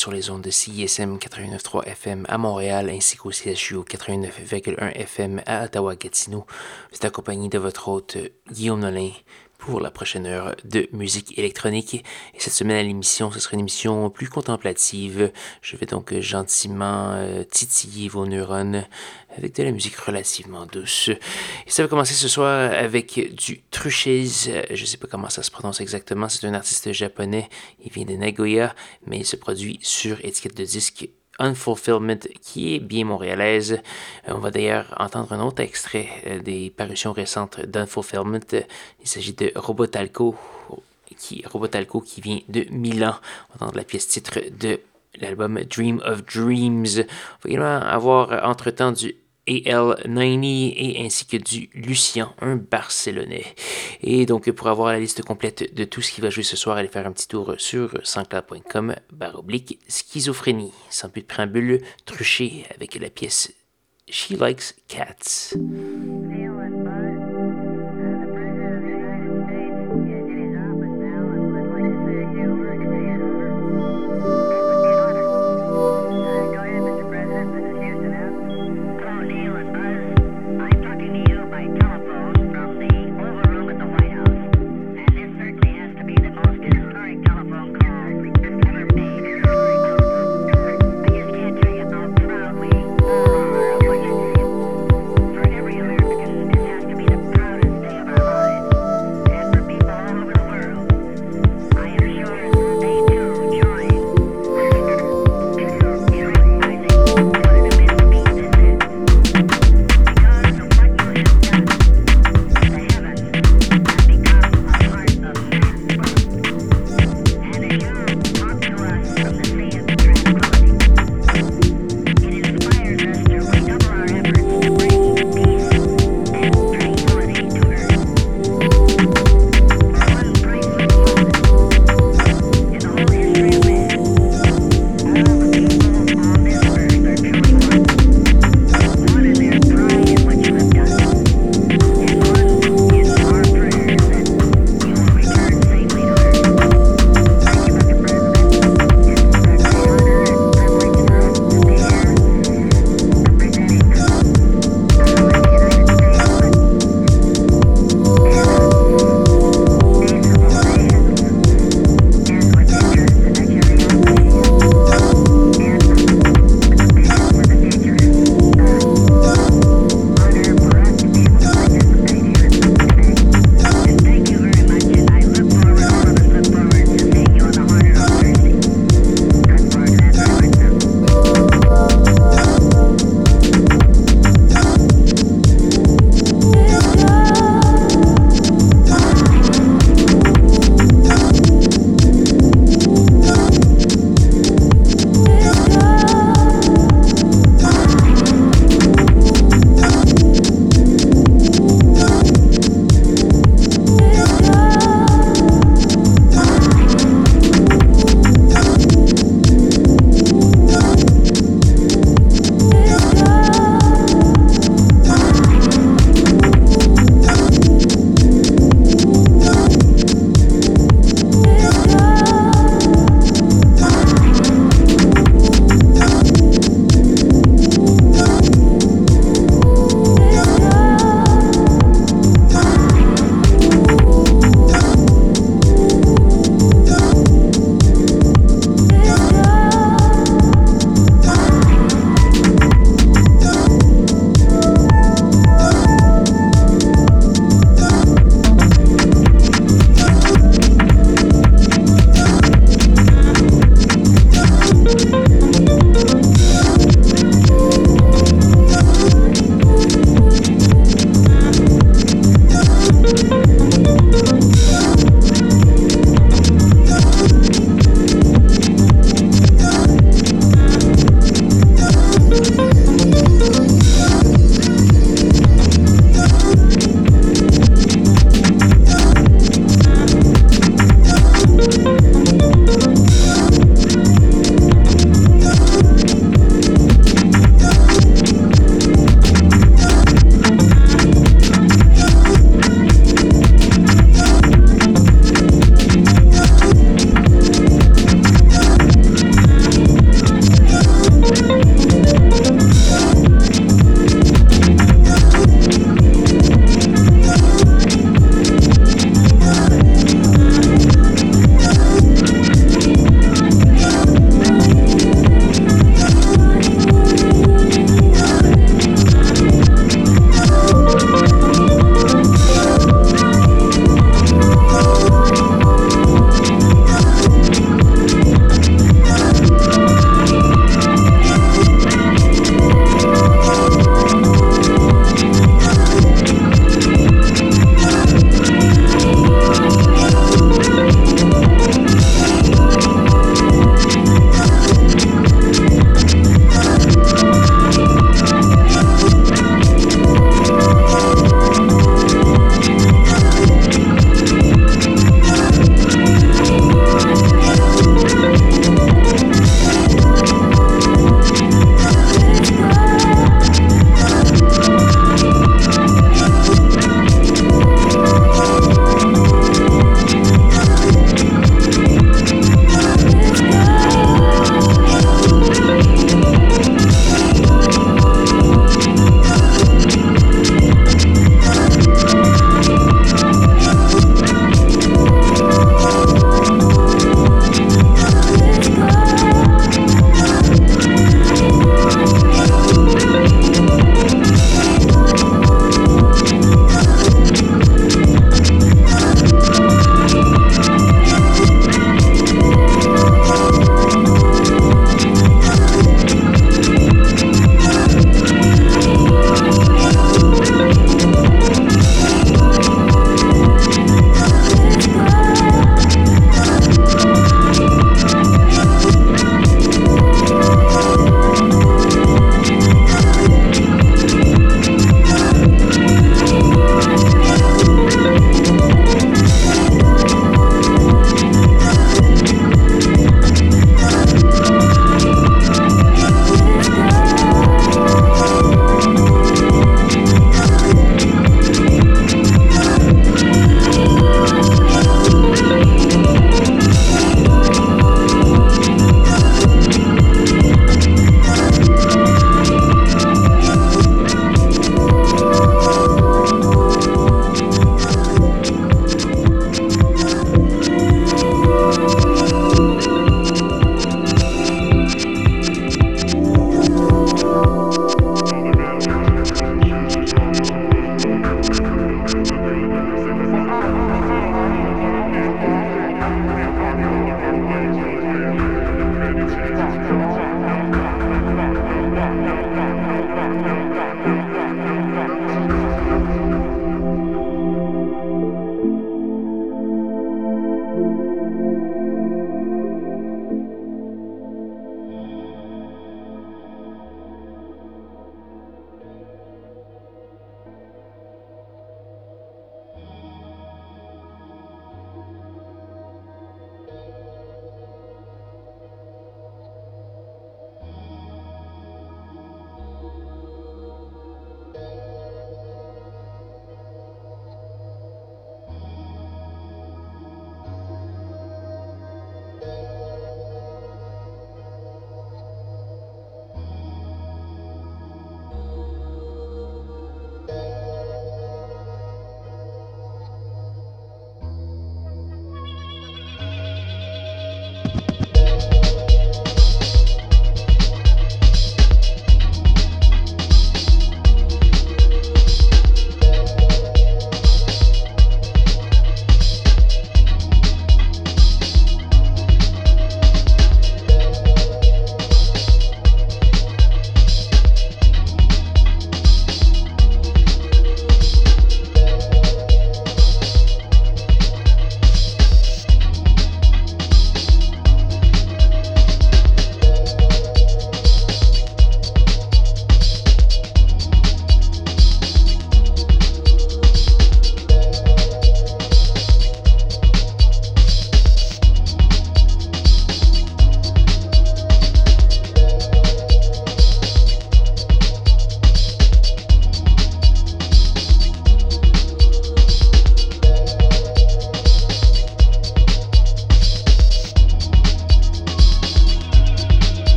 Sur les ondes de CISM 89.3 FM à Montréal ainsi qu'au CHU 89.1 FM à Ottawa-Gatineau. Vous êtes accompagné de votre hôte Guillaume Nolin pour la prochaine heure de musique électronique. Et cette semaine à l'émission, ce sera une émission plus contemplative. Je vais donc gentiment euh, titiller vos neurones avec de la musique relativement douce. Et ça va commencer ce soir avec du Truchiz. Je sais pas comment ça se prononce exactement. C'est un artiste japonais. Il vient de Nagoya, mais il se produit sur étiquette de disque Unfulfillment, qui est bien montréalaise. Euh, on va d'ailleurs entendre un autre extrait euh, des parutions récentes d'Unfulfillment. Il s'agit de Robotalco, qui, qui vient de Milan. On va entendre la pièce titre de l'album Dream of Dreams. On va également avoir entre-temps du AL90 et ainsi que du Lucien, un Barcelonais. Et donc pour avoir la liste complète de tout ce qui va jouer ce soir, allez faire un petit tour sur sanscloud.com baroblique schizophrénie. Sans plus de préambule, truché avec la pièce She Likes Cats.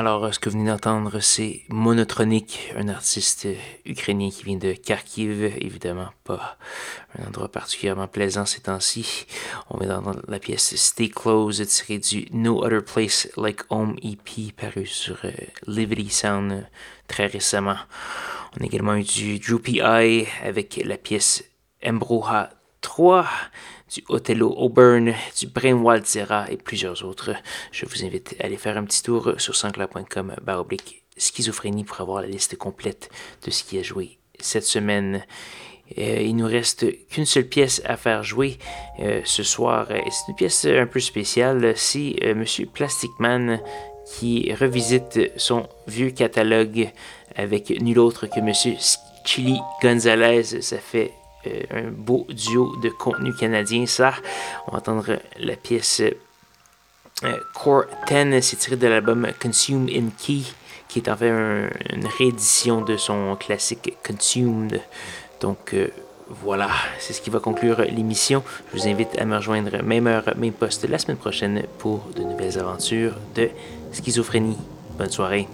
Alors, ce que vous venez d'entendre, c'est Monotronic, un artiste ukrainien qui vient de Kharkiv, évidemment pas un endroit particulièrement plaisant ces temps-ci. On vient d'entendre la pièce Stay Close, tirée du No Other Place Like Home EP, paru sur euh, Liberty Sound euh, très récemment. On a également eu du Droopy Eye avec la pièce Embroha 3 du Othello Auburn, du Brainwald Zera et plusieurs autres. Je vous invite à aller faire un petit tour sur sanscla.com baroblique schizophrénie pour avoir la liste complète de ce qui a joué cette semaine. Euh, il nous reste qu'une seule pièce à faire jouer euh, ce soir. C'est une pièce un peu spéciale. C'est euh, Monsieur Plastic Man qui revisite son vieux catalogue avec nul autre que Monsieur Chili Gonzalez. Ça fait un beau duo de contenu canadien, ça. On va entendre la pièce euh, Core 10, c'est tiré de l'album Consume in Key, qui est en fait une réédition de son classique Consumed. Donc euh, voilà, c'est ce qui va conclure l'émission. Je vous invite à me rejoindre même heure, même poste la semaine prochaine pour de nouvelles aventures de schizophrénie. Bonne soirée.